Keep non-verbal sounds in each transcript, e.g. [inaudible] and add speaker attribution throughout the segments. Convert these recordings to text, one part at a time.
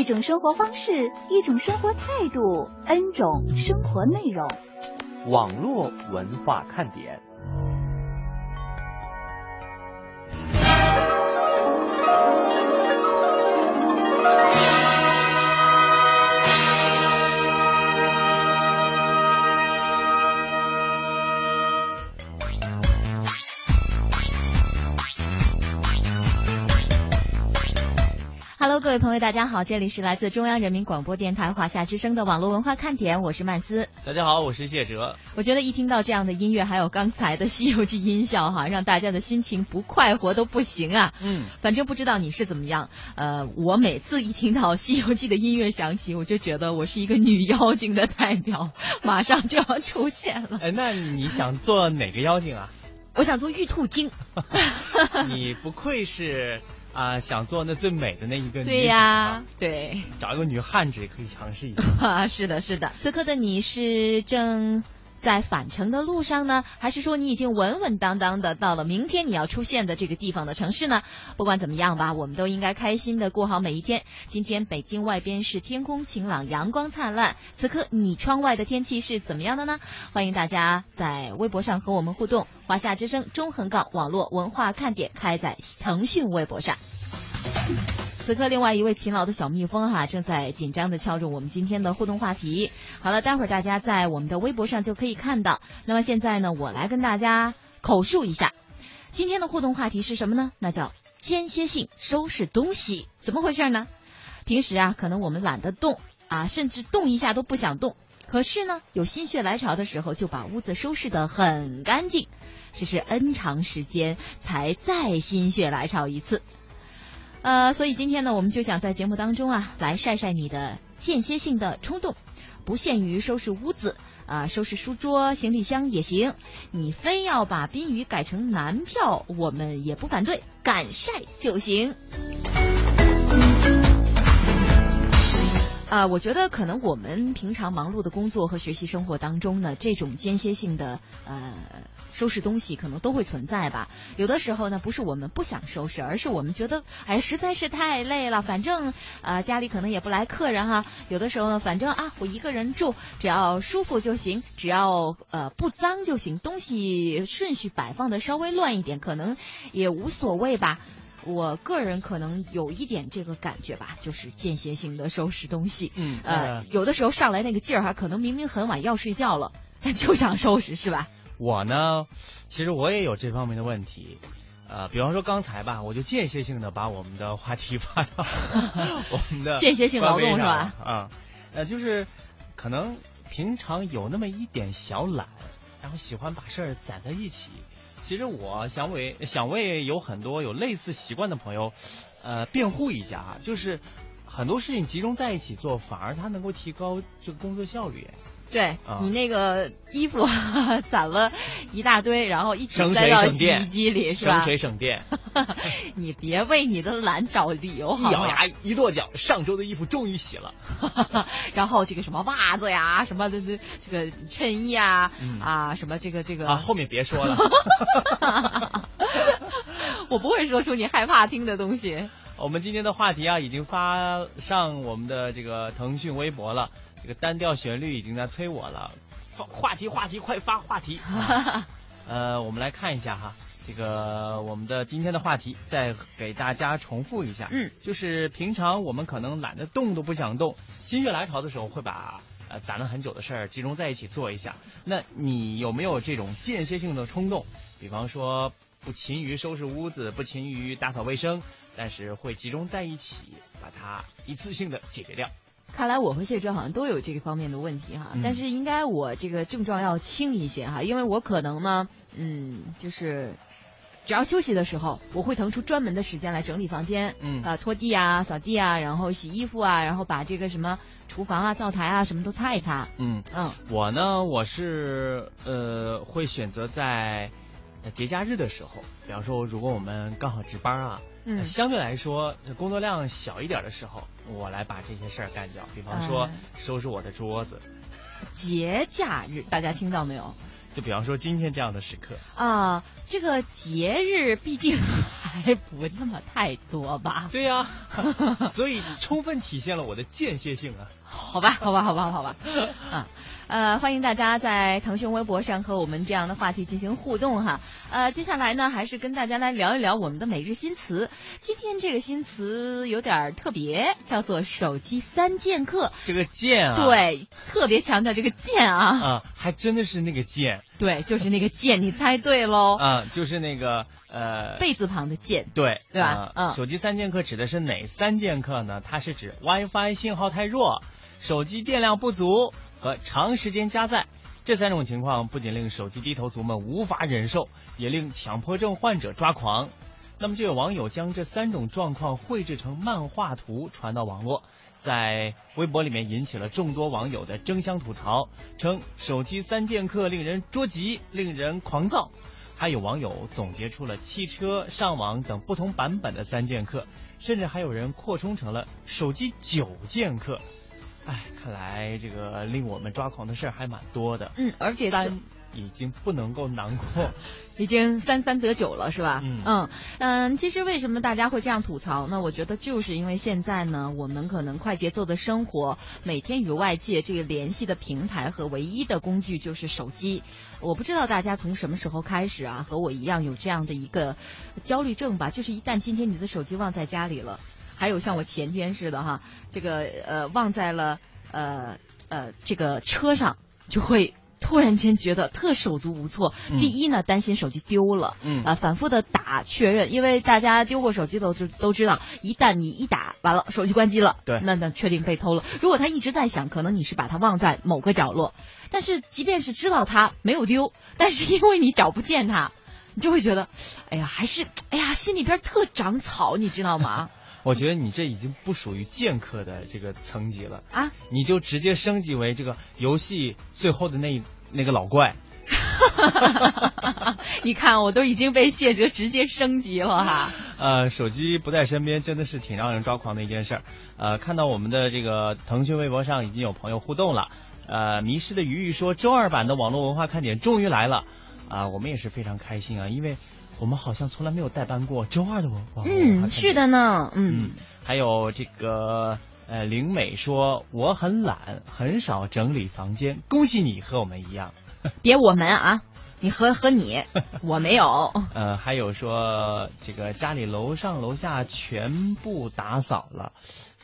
Speaker 1: 一种生活方式，一种生活态度，N 种生活内容。
Speaker 2: 网络文化看点。
Speaker 3: Hello，各位朋友，大家好，这里是来自中央人民广播电台华夏之声的网络文化看点，我是曼斯。
Speaker 4: 大家好，我是谢哲。
Speaker 3: 我觉得一听到这样的音乐，还有刚才的《西游记》音效，哈，让大家的心情不快活都不行啊。
Speaker 4: 嗯，
Speaker 3: 反正不知道你是怎么样，呃，我每次一听到《西游记》的音乐响起，我就觉得我是一个女妖精的代表，马上就要出现了。[laughs]
Speaker 4: 哎，那你想做哪个妖精啊？
Speaker 3: 我想做玉兔精。[laughs]
Speaker 4: 你不愧是啊、想做那最美的那一个女
Speaker 3: 对
Speaker 4: 子
Speaker 3: 呀
Speaker 4: 啊，
Speaker 3: 对。
Speaker 4: 找一个女汉子也可以尝试一下。[laughs]
Speaker 3: 啊，是的，是的。此刻的你是正在返程的路上呢，还是说你已经稳稳当当的到了明天你要出现的这个地方的城市呢？不管怎么样吧，我们都应该开心的过好每一天。今天北京外边是天空晴朗，阳光灿烂。此刻你窗外的天气是怎么样的呢？欢迎大家在微博上和我们互动。华夏之声中横杠网络文化看点开在腾讯微博上。此刻，另外一位勤劳的小蜜蜂哈、正在紧张的敲着我们今天的互动话题。好了，待会儿大家在我们的微博上就可以看到。那么现在呢，我来跟大家口述一下今天的互动话题是什么呢？那叫间歇性收拾东西。怎么回事呢？平时啊，可能我们懒得动啊，甚至动一下都不想动。可是呢，有心血来潮的时候，就把屋子收拾得很干净。这是 N 长时间才再心血来潮一次。呃，所以今天呢，我们就想在节目当中啊，来晒晒你的间歇性的冲动，不限于收拾屋子啊、收拾书桌、行李箱也行。你非要把宾语改成男票，我们也不反对，敢晒就行。啊、我觉得可能我们平常忙碌的工作和学习生活当中呢，这种间歇性的呃收拾东西可能都会存在吧。有的时候呢，不是我们不想收拾，而是我们觉得哎实在是太累了，反正呃家里可能也不来客人哈。有的时候呢，反正啊我一个人住，只要舒服就行，只要呃不脏就行，东西顺序摆放的稍微乱一点，可能也无所谓吧。我个人可能有一点这个感觉吧，就是间歇性的收拾东西。
Speaker 4: 嗯
Speaker 3: 呃，有的时候上来那个劲儿哈，可能明明很晚要睡觉了，但就想收拾，是吧？
Speaker 4: 我呢，其实我也有这方面的问题。呃，比方说刚才吧，我就间歇性的把我们的话题发到 [laughs] 我们的
Speaker 3: 间歇性劳动是吧
Speaker 4: 了啊、呃，就是可能平常有那么一点小懒，然后喜欢把事儿攒在一起。其实我想为想为有很多有类似习惯的朋友，呃，辩护一下啊，就是很多事情集中在一起做，反而它能够提高这个工作效率。
Speaker 3: 对、
Speaker 4: 啊
Speaker 3: 你那个衣服 [laughs] 攒了一大堆，然后一直
Speaker 4: 省
Speaker 3: 栽到
Speaker 4: 水省电
Speaker 3: 洗衣机里是吧？
Speaker 4: 省水省电，[laughs]
Speaker 3: 你别为你的懒找理由
Speaker 4: 一？咬牙一跺脚，上周的衣服终于洗了。[laughs]
Speaker 3: 然后这个什么袜子呀，什么的这这个衬衣啊、
Speaker 4: 嗯
Speaker 3: 啊，什么这个这个
Speaker 4: 啊，后面别说了。
Speaker 3: 我不会说出你害怕听的东西。
Speaker 4: 我们今天的话题啊，已经发上我们的这个腾讯微博了。这个单调旋律已经在催我了，话话题话题快发话题。[laughs] 啊呃，我们来看一下哈，这个我们的今天的话题，再给大家重复一下。
Speaker 3: 嗯，
Speaker 4: 就是平常我们可能懒得动都不想动，心血来潮的时候会把呃攒了很久的事儿集中在一起做一下。那你有没有这种间歇性的冲动？比方说不勤于收拾屋子，不勤于打扫卫生，但是会集中在一起，把它一次性的解决掉。
Speaker 3: 看来我和谢哲好像都有这个方面的问题哈，
Speaker 4: 嗯。
Speaker 3: 但是应该我这个症状要轻一些哈，因为我可能呢，嗯，就是只要休息的时候，我会腾出专门的时间来整理房间，
Speaker 4: 嗯。
Speaker 3: 啊，拖地啊、扫地啊，然后洗衣服啊，然后把这个什么厨房啊、灶台啊什么都擦一擦。
Speaker 4: 嗯，
Speaker 3: 嗯。
Speaker 4: 我呢，我是呃会选择在呃节假日的时候，比方说如果我们刚好值班啊，
Speaker 3: 嗯
Speaker 4: 呃相对来说工作量小一点的时候，我来把这些事儿干掉，比方说
Speaker 3: 哎
Speaker 4: 收拾我的桌子，
Speaker 3: 节假日，大家听到没有？
Speaker 4: 就比方说今天这样的时刻，
Speaker 3: 啊，这个节日毕竟还不那么太多吧？
Speaker 4: 对呀、[laughs] 所以充分体现了我的间歇性啊。
Speaker 3: 好吧，好吧，好吧，好吧，啊，呃，欢迎大家在腾讯微博上和我们这样的话题进行互动哈。呃，接下来呢，还是跟大家来聊一聊我们的每日新词。今天这个新词有点儿特别，叫做手机三剑客。
Speaker 4: 这个剑啊，，
Speaker 3: 对，特别强调这个剑啊，
Speaker 4: 啊，还真的是那个剑
Speaker 3: 对，就是那个剑，你猜对喽，
Speaker 4: 啊，就是那个呃，
Speaker 3: 贝字旁的剑。
Speaker 4: 对，
Speaker 3: 对吧
Speaker 4: 啊
Speaker 3: 嗯
Speaker 4: 手机三剑客指的是哪三剑客呢？它是指 WiFi 信号太弱、手机电量不足和长时间加载。这三种情况不仅令手机低头族们无法忍受，也令强迫症患者抓狂。那么就有网友将这三种状况绘制成漫画图传到网络，在微博里面引起了众多网友的争相吐槽，称手机三剑客令人捉急，令人狂躁。还有网友总结出了汽车、上网等不同版本的三剑客，甚至还有人扩充成了手机九剑客。哎，看来这个令我们抓狂的事儿还蛮多的。
Speaker 3: 嗯，而且
Speaker 4: 三已经不能够难过。[laughs]
Speaker 3: 已经三三得九了，是吧？
Speaker 4: 嗯
Speaker 3: 嗯嗯，其实为什么大家会这样吐槽呢？我觉得就是因为现在呢，我们可能快节奏的生活，每天与外界这个联系的平台和唯一的工具就是手机。我不知道大家从什么时候开始啊，和我一样有这样的一个焦虑症吧，就是一旦今天你的手机忘在家里了，还有像我前天似的哈，这个呃忘在了呃呃这个车上，就会。突然间觉得特手足无措。
Speaker 4: 嗯
Speaker 3: 第一呢，担心手机丢了，
Speaker 4: 嗯
Speaker 3: 啊，反复的打确认，因为大家丢过手机都知都知道，一旦你一打完了，手机关机了，
Speaker 4: 对
Speaker 3: 那那确定被偷了。如果他一直在响，可能你是把它忘在某个角落，但是即便是知道它没有丢，但是因为你找不见它，你就会觉得，哎呀，还是哎呀，心里边特长草，你知道吗？
Speaker 4: 我觉得你这已经不属于剑客的这个层级了，
Speaker 3: 啊，
Speaker 4: 你就直接升级为这个游戏最后的那那个老怪。[laughs]
Speaker 3: 你看我都已经被谢哲直接升级了哈。[laughs]
Speaker 4: 呃，手机不在身边真的是挺让人抓狂的一件事儿。呃，看到我们的这个腾讯微博上已经有朋友互动了。呃，迷失的鱼鱼说，周二版的网络文化看点终于来了。啊、我们也是非常开心啊，因为我们好像从来没有代班过周二的文化
Speaker 3: 嗯，是的呢，嗯
Speaker 4: 嗯，还有这个呃，灵美说我很懒，很少整理房间，恭喜你和我们一样。[laughs]
Speaker 3: 别我们啊，你和和你，我没有。[laughs]
Speaker 4: 呃，还有说这个家里楼上楼下全部打扫了，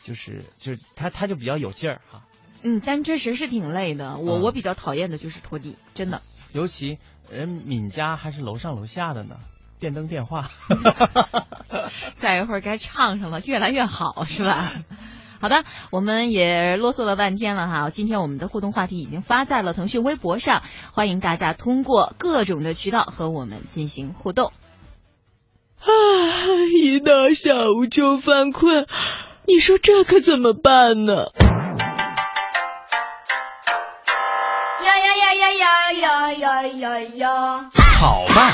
Speaker 4: 就是就是他他就比较有劲儿哈，
Speaker 3: 嗯，但确实是挺累的。我、
Speaker 4: 嗯
Speaker 3: 我比较讨厌的就是拖地，真的。
Speaker 4: 尤其人敏家还是楼上楼下的呢，电灯电话。[laughs]
Speaker 3: 再一会儿该唱上了，越来越好，是吧？[laughs] 好的，我们也啰嗦了半天了哈。今天我们的互动话题已经发在了腾讯微博上，欢迎大家通过各种的渠道和我们进行互动。
Speaker 5: 啊，一到下午就犯困，你说这可怎么办呢？
Speaker 6: 呀呀呀呀呀呀呀呀呀！
Speaker 7: 好办，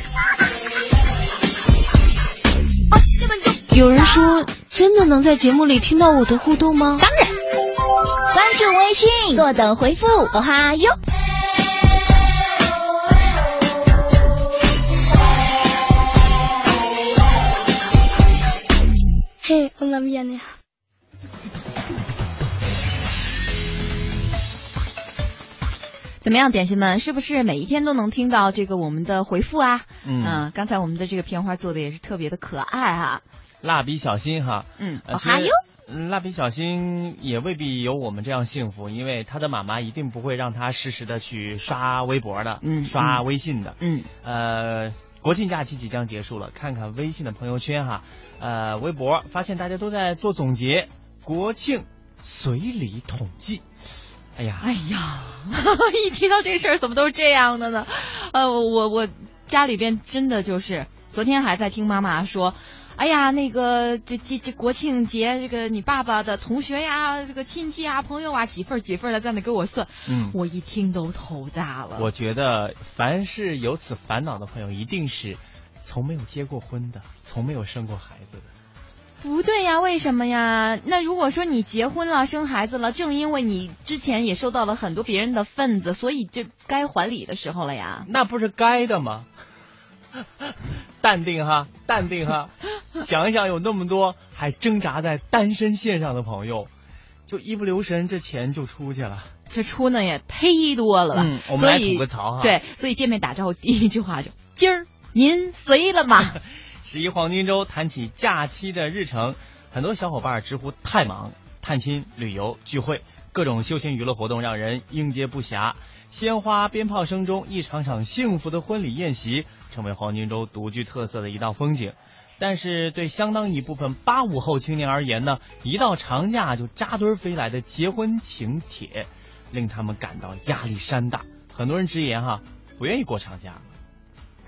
Speaker 5: 有人说，真的能在节目里听到我的互动吗？
Speaker 8: 当然，关注微信，坐等回复，哦哈哟。
Speaker 6: 嘿，我那边呢？
Speaker 3: 怎么样，点心们，是不是每一天都能听到这个我们的回复啊？
Speaker 4: 嗯
Speaker 3: 刚才我们的这个片花做的也是特别的可爱哈、
Speaker 4: 蜡笔小新哈，
Speaker 3: 嗯，还有，
Speaker 4: 嗯蜡笔小新也未必有我们这样幸福，因为他的妈妈一定不会让他实时的去刷微博的，
Speaker 3: 嗯
Speaker 4: 刷微信的。
Speaker 3: 嗯
Speaker 4: 呃，国庆假期即将结束了，看看微信的朋友圈哈，呃，微博发现大家都在做总结，国庆随礼统计。哎呀，
Speaker 3: 哎呀，[laughs] 一提到这事儿，怎么都是这样的呢？呃，我我家里边真的就是，昨天还在听妈妈说。哎呀，那个这这这国庆节，这个你爸爸的同学呀，这个亲戚啊、朋友啊，几份几份的在那给我算，
Speaker 4: 嗯，
Speaker 3: 我一听都头大了。
Speaker 4: 我觉得凡是有此烦恼的朋友，一定是从没有结过婚的，从没有生过孩子的。
Speaker 3: 不对呀，为什么呀？那如果说你结婚了、生孩子了，正因为你之前也收到了很多别人的份子，所以这该还礼的时候了呀。
Speaker 4: 那不是该的吗？淡定哈，淡定哈，[laughs] 想一想，有那么多还挣扎在单身线上的朋友，就一不留神，这钱就出去了。
Speaker 3: 这出呢也忒多了吧？
Speaker 4: 嗯我们来吐个槽哈
Speaker 3: 对，所以见面打招呼第一句话就今儿您随了吗？[laughs]
Speaker 4: 十一黄金周谈起假期的日程，很多小伙伴直呼太忙，探亲、旅游、聚会，各种休闲娱乐活动让人应接不暇。鲜花、鞭炮声中，一场场幸福的婚礼宴席，成为黄金周独具特色的一道风景。但是对相当一部分八五后青年而言呢，一到长假就扎堆飞来的结婚请帖，令他们感到压力山大。很多人直言哈，不愿意过长假。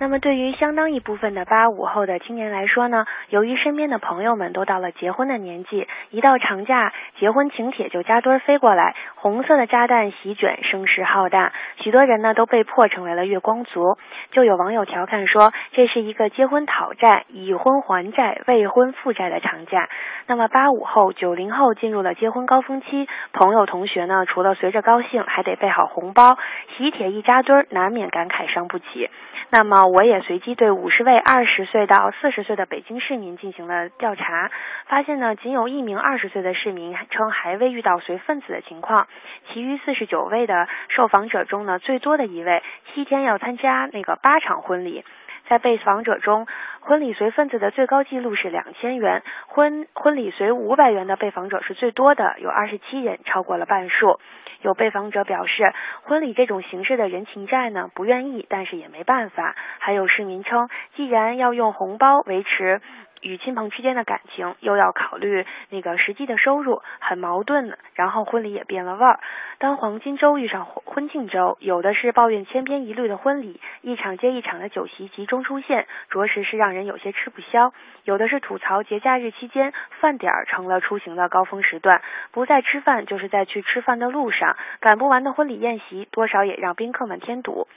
Speaker 9: 那么，对于相当一部分的八五后的青年来说呢，由于身边的朋友们都到了结婚的年纪，一到长假，结婚请帖就扎堆儿飞过来，红色的炸弹席卷，声势浩大，许多人呢都被迫成为了月光族。就有网友调侃说，这是一个结婚讨债、已婚还债、未婚负债的长假。那么，八五后、九零后进入了结婚高峰期，朋友同学呢，除了随着高兴，还得备好红包，喜帖一扎堆儿，难免感慨伤不起。那么，我也随机对五十位二十岁到四十岁的北京市民进行了调查，发现呢，仅有一名二十岁的市民称还未遇到随份子的情况，其余四十九位的受访者中呢，最多的一位七天要参加那个八场婚礼。在被访者中，婚礼随份子的最高记录是两千元，婚婚礼随五百元的被访者是最多的，有二十七人，超过了半数。有被访者表示，婚礼这种形式的人情债呢，不愿意，但是也没办法。还有市民称，既然要用红包维持与亲朋之间的感情，又要考虑那个实际的收入，很矛盾。然后婚礼也变了味儿。当黄金周遇上婚婚庆周，有的是抱怨千篇一律的婚礼，一场接一场的酒席集中出现，着实是让人有些吃不消；有的是吐槽节假日期间饭点儿成了出行的高峰时段，不在吃饭就是在去吃饭的路上，赶不完的婚礼宴席，多少也让宾客们添堵。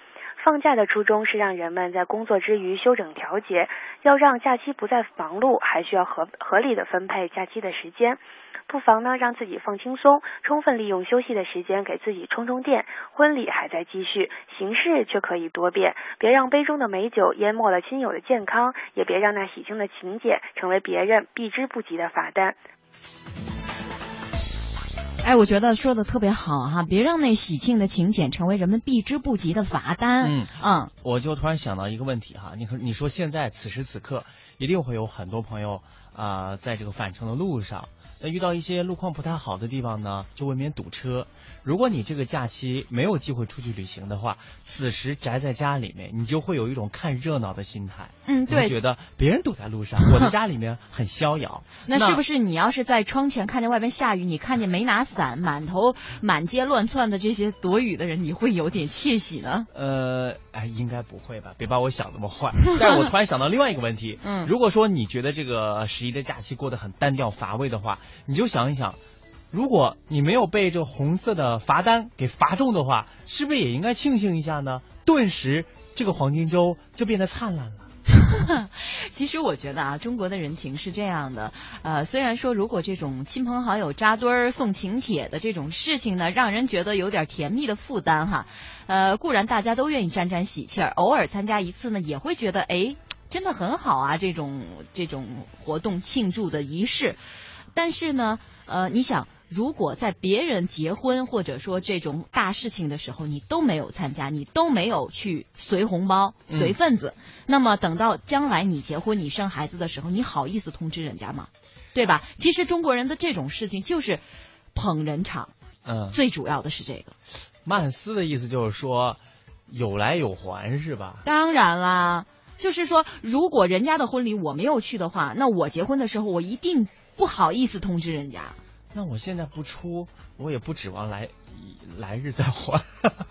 Speaker 9: 放假的初衷是让人们在工作之余休整调节，要让假期不再忙碌，还需要合合理的分配假期的时间。不妨呢让自己放轻松，充分利用休息的时间给自己充充电。婚礼还在继续，形式却可以多变，别让杯中的美酒淹没了亲友的健康，也别让那喜庆的情节成为别人避之不及的罚单。
Speaker 3: 哎，我觉得说的特别好哈，别让那喜庆的请柬成为人们避之不及的罚单。
Speaker 4: 嗯
Speaker 3: 嗯，
Speaker 4: 我就突然想到一个问题哈，你说你说现在此时此刻，一定会有很多朋友啊、在这个返程的路上，那遇到一些路况不太好的地方呢，就未免堵车。如果你这个假期没有机会出去旅行的话，此时宅在家里面，你就会有一种看热闹的心态。
Speaker 3: 嗯，对。
Speaker 4: 觉得别人堵在路上，我的家里面很逍遥。
Speaker 3: 那是不是你要是在窗前看见外边下雨，你看见没拿伞，满头满街乱窜的这些躲雨的人，你会有点窃喜呢？
Speaker 4: 呃，哎，应该不会吧？别把我想那么坏。但是我突然想到另外一个问题，[laughs]
Speaker 3: 嗯
Speaker 4: 如果说你觉得这个十一的假期过得很单调乏味的话，你就想一想，如果你没有被这红色的罚单给罚中的话，是不是也应该庆幸一下呢？顿时这个黄金周就变得灿烂了。[laughs]
Speaker 3: 其实我觉得啊，中国的人情是这样的，呃，虽然说如果这种亲朋好友扎堆儿送请帖的这种事情呢，让人觉得有点甜蜜的负担哈，呃，固然大家都愿意沾沾喜气儿，偶尔参加一次呢，也会觉得哎，真的很好啊，这种这种活动庆祝的仪式。但是呢，呃，你想，如果在别人结婚或者说这种大事情的时候，你都没有参加，你都没有去随红包、
Speaker 4: 嗯
Speaker 3: 随份子，那么等到将来你结婚、你生孩子的时候，你好意思通知人家吗？对吧？其实中国人的这种事情就是捧人场，
Speaker 4: 嗯，
Speaker 3: 最主要的是这个。
Speaker 4: 曼斯的意思就是说有来有还是吧？
Speaker 3: 当然啦，就是说，如果人家的婚礼我没有去的话，那我结婚的时候我一定不好意思通知人家。
Speaker 4: 那我现在不出，我也不指望来来日再还。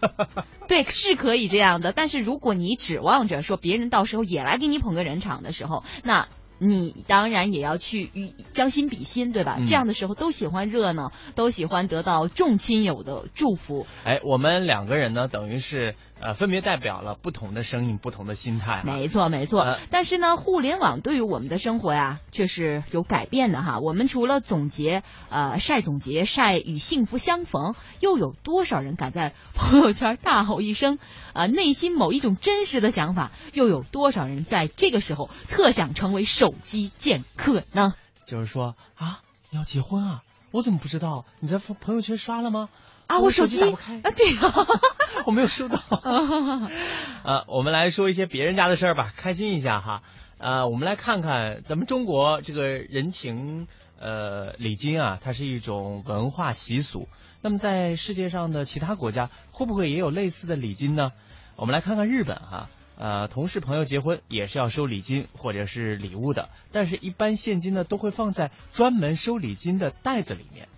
Speaker 4: [laughs]
Speaker 3: 对，是可以这样的，但是如果你指望着说别人到时候也来给你捧个人场的时候，那你当然也要去与将心比心，对吧？
Speaker 4: 嗯
Speaker 3: 这样的时候都喜欢热闹，都喜欢得到众亲友的祝福。
Speaker 4: 哎，我们两个人呢，等于是呃分别代表了不同的声音、不同的心态。
Speaker 3: 没错，没错。
Speaker 4: 呃
Speaker 3: 但是呢，互联网对于我们的生活呀，却是有改变的哈。我们除了总结呃晒总结晒与幸福相逢，又有多少人敢在朋友圈大吼一声呃、内心某一种真实的想法，又有多少人在这个时候特想成为手机剑客呢？
Speaker 4: 就是说啊，你要结婚啊？我怎么不知道？你在朋友圈刷了吗？
Speaker 3: 啊，
Speaker 4: 我
Speaker 3: 手机
Speaker 4: 机打不开
Speaker 3: 啊，对呀、[laughs]
Speaker 4: 我没有收到。呃，[laughs] 我们来说一些别人家的事儿吧，开心一下哈。呃，我们来看看咱们中国这个人情呃礼金啊，它是一种文化习俗。那么在世界上的其他国家，会不会也有类似的礼金呢？我们来看看日本哈。呃，同事朋友结婚也是要收礼金或者是礼物的，但是一般现金呢都会放在专门收礼金的袋子里面。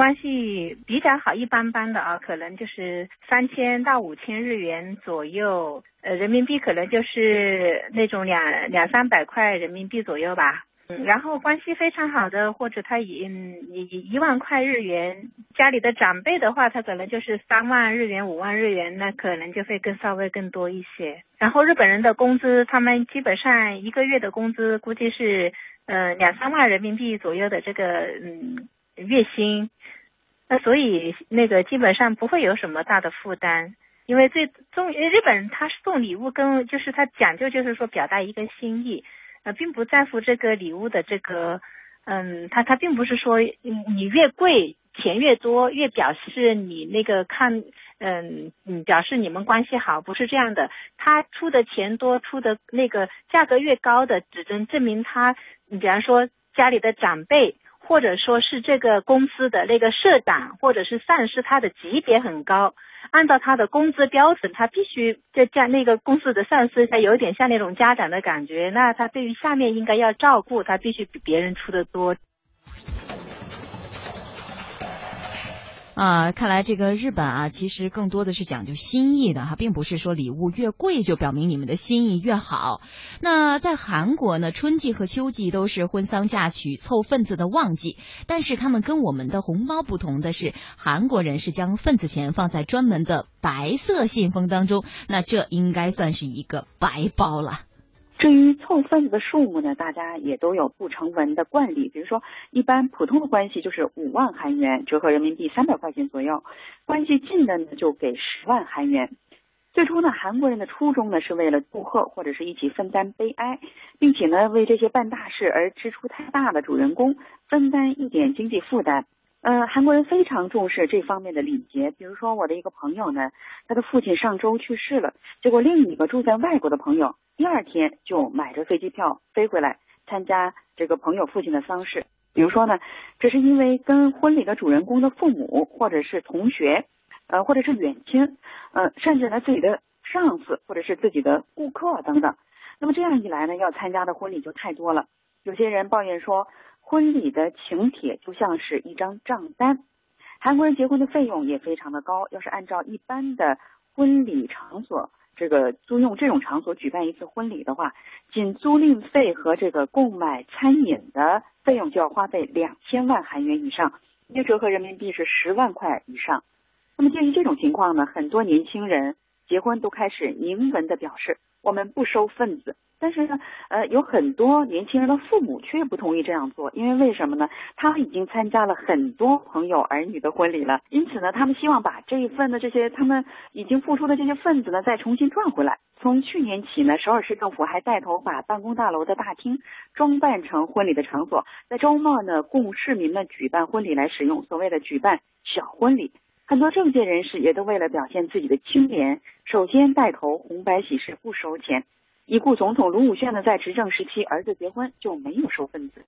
Speaker 10: 关系比较好，一般般的啊，可能就是三千到五千日元左右，呃，人民币可能就是那种两两三百块人民币左右吧。嗯，然后关系非常好的，或者他以嗯以以一万块日元，家里的长辈的话，他可能就是三万日元、五万日元，那可能就会更稍微更多一些。然后日本人的工资，他们基本上一个月的工资估计是呃两三万人民币左右的这个嗯月薪，那所以那个基本上不会有什么大的负担。因为最中日本人他送礼物跟就是他讲究就是说表达一个心意，呃，并不在乎这个礼物的这个，嗯，他他并不是说你越贵钱越多越表示你那个看，嗯嗯表示你们关系好，不是这样的。他出的钱多，出的那个价格越高的，只能证明他，你比方说家里的长辈。或者说是这个公司的那个社长或者是上司，他的级别很高，按照他的工资标准，他必须就像那个公司的上司，他有点像那种家长的感觉，那他对于下面应该要照顾，他必须比别人出的多。
Speaker 3: 啊，看来这个日本啊，其实更多的是讲究心意的哈，并不是说礼物越贵就表明你们的心意越好。那在韩国呢，春季和秋季都是婚丧嫁娶凑份子的旺季，但是他们跟我们的红包不同的是，韩国人是将份子钱放在专门的白色信封当中，那这应该算是一个白包了。
Speaker 11: 至于凑份子的数目呢，大家也都有不成文的惯例。比如说，一般普通的关系就是五万韩元，折合人民币三百块钱左右；关系近的呢，就给十万韩元。最初呢，韩国人的初衷呢是为了祝贺或者是一起分担悲哀，并且呢为这些办大事而支出太大的主人公分担一点经济负担。呃，韩国人非常重视这方面的礼节。比如说，我的一个朋友呢，他的父亲上周去世了，结果另一个住在外国的朋友第二天就买着飞机票飞回来参加这个朋友父亲的丧事。比如说呢，这是因为跟婚礼的主人公的父母或者是同学，呃，或者是远亲，呃，甚至呢自己的上司或者是自己的顾客等等。那么这样一来呢，要参加的婚礼就太多了。有些人抱怨说，婚礼的请帖就像是一张账单。韩国人结婚的费用也非常的高，要是按照一般的婚礼场所，这个租用这种场所举办一次婚礼的话，仅租赁费和这个购买餐饮的费用就要花费两千万韩元以上，约折合人民币是十万块以上。那么鉴于这种情况呢，很多年轻人结婚都开始明文的表示，我们不收份子，但是呢，呃，有很多年轻人的父母却不同意这样做，因为为什么呢？他们已经参加了很多朋友儿女的婚礼了，因此呢，他们希望把这一份的这些他们已经付出的这些份子呢，再重新赚回来。从去年起呢，首尔市政府还带头把办公大楼的大厅装扮成婚礼的场所，在周末呢，供市民们举办婚礼来使用，所谓的举办小婚礼。很多政界人士也都为了表现自己的清廉，首先带头红白喜事不收钱。已故总统卢武铉呢，在执政时期，儿子结婚就没有收份子。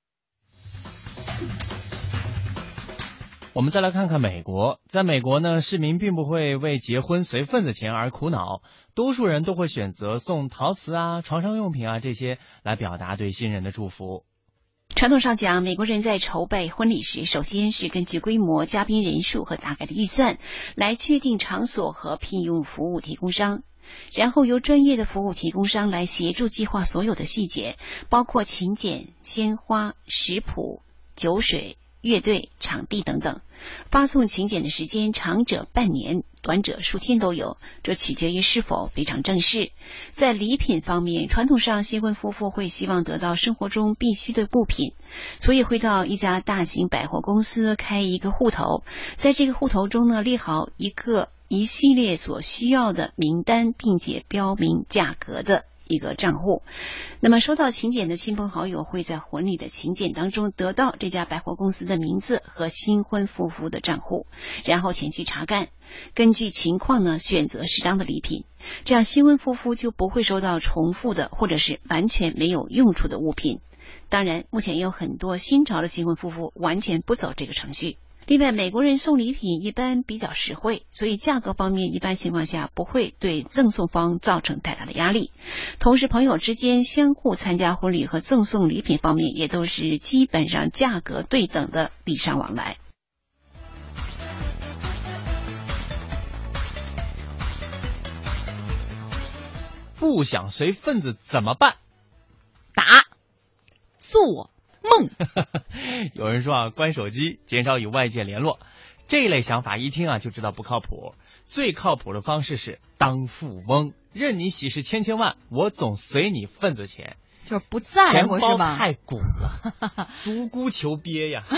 Speaker 4: 我们再来看看美国，在美国呢，市民并不会为结婚随份子钱而苦恼，多数人都会选择送陶瓷啊、床上用品啊这些来表达对新人的祝福。
Speaker 12: 传统上讲，美国人在筹备婚礼时，首先是根据规模、嘉宾人数和大概的预算来确定场所和聘用服务提供商。然后由专业的服务提供商来协助计划所有的细节，包括请柬、鲜花、食谱、酒水、乐队、场地等等。发送请柬的时间长者半年，短者数天都有，这取决于是否非常正式。在礼品方面，传统上新婚夫妇会希望得到生活中必需的物品，所以会到一家大型百货公司开一个户头，在这个户头中呢列好一个。一系列所需要的名单，并且标明价格的一个账户。那么，收到请柬的亲朋好友会在婚礼的请柬当中得到这家百货公司的名字和新婚夫妇的账户，然后前去查看，根据情况呢选择适当的礼品，这样新婚夫妇就不会收到重复的或者是完全没有用处的物品。当然，目前也有很多新潮的新婚夫妇完全不走这个程序。另外，美国人送礼品一般比较实惠，所以价格方面一般情况下不会对赠送方造成太大的压力。同时，朋友之间相互参加婚礼和赠送礼品方面也都是基本上价格对等的礼尚往来。
Speaker 4: 不想随份子怎么办？
Speaker 3: 打，做。梦，[laughs]
Speaker 4: 有人说啊，关手机，减少与外界联络，这一类想法一听啊就知道不靠谱。最靠谱的方式是当富翁，任你喜事千千万，我总随你份子钱。
Speaker 3: 就是不在乎
Speaker 4: 是吧？太鼓了，[laughs] 独孤求鳖呀！[laughs]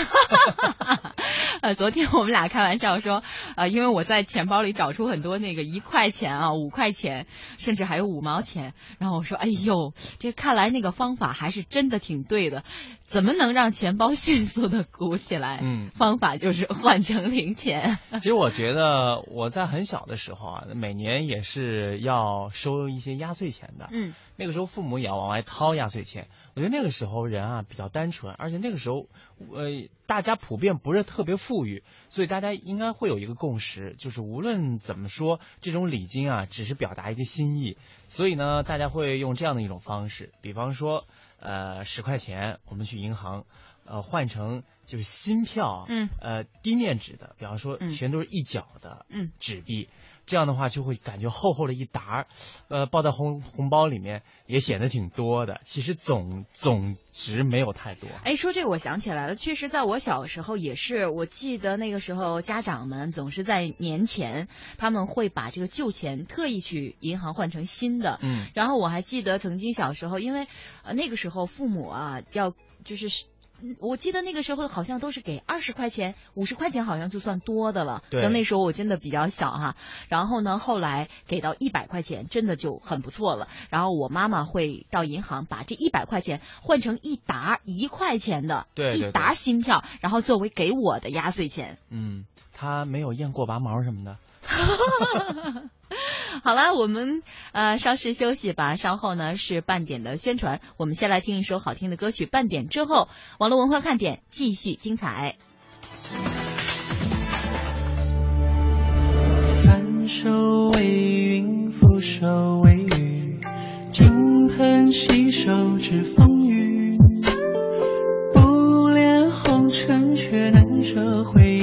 Speaker 3: 呃，昨天我们俩开玩笑说，呃，因为我在钱包里找出很多那个一块钱啊、五块钱，甚至还有五毛钱，然后我说，哎呦，这看来那个方法还是真的挺对的。怎么能让钱包迅速的鼓起来？
Speaker 4: 嗯，
Speaker 3: 方法就是换成零钱。[laughs]
Speaker 4: 其实我觉得我在很小的时候啊，每年也是要收一些压岁钱的。
Speaker 3: 嗯，
Speaker 4: 那个时候父母也要往外掏压岁钱。我觉得那个时候人啊比较单纯，而且那个时候呃大家普遍不是特别富裕，所以大家应该会有一个共识，就是无论怎么说，这种礼金啊只是表达一个心意。所以呢，大家会用这样的一种方式，比方说。呃，十块钱，我们去银行，呃，换成就是新票，
Speaker 3: 嗯，
Speaker 4: 呃，低面值的，比方说全都是一角的，
Speaker 3: 嗯，
Speaker 4: 纸币，这样的话就会感觉厚厚的一沓，呃，包在红红包里面也显得挺多的，其实总总值没有太多。
Speaker 3: 哎，说这个我想起来了，确实在我小时候也是，我记得那个时候家长们总是在年前他们会把这个旧钱特意去银行换成新的，
Speaker 4: 嗯，
Speaker 3: 然后我还记得曾经小时候，因为呃那个时候父母啊要就是。我记得那个时候好像都是给二十块钱、五十块钱，好像就算多的了。
Speaker 4: 对。
Speaker 3: 那时候我真的比较小哈，然后呢，后来给到一百块钱，真的就很不错了。然后我妈妈会到银行把这一百块钱换成一沓一块钱的，
Speaker 4: 对
Speaker 3: 一沓新票，然后作为给我的压岁钱。
Speaker 4: 嗯，他没有验过拔毛什么的。[laughs]
Speaker 3: 好了，我们呃稍事休息吧，稍后呢是半点的宣传。我们先来听一首好听的歌曲，半点之后，网络文化看点继续精彩。
Speaker 13: 翻手为云，覆手为雨，金盆洗手之风雨，不恋红尘，却难舍回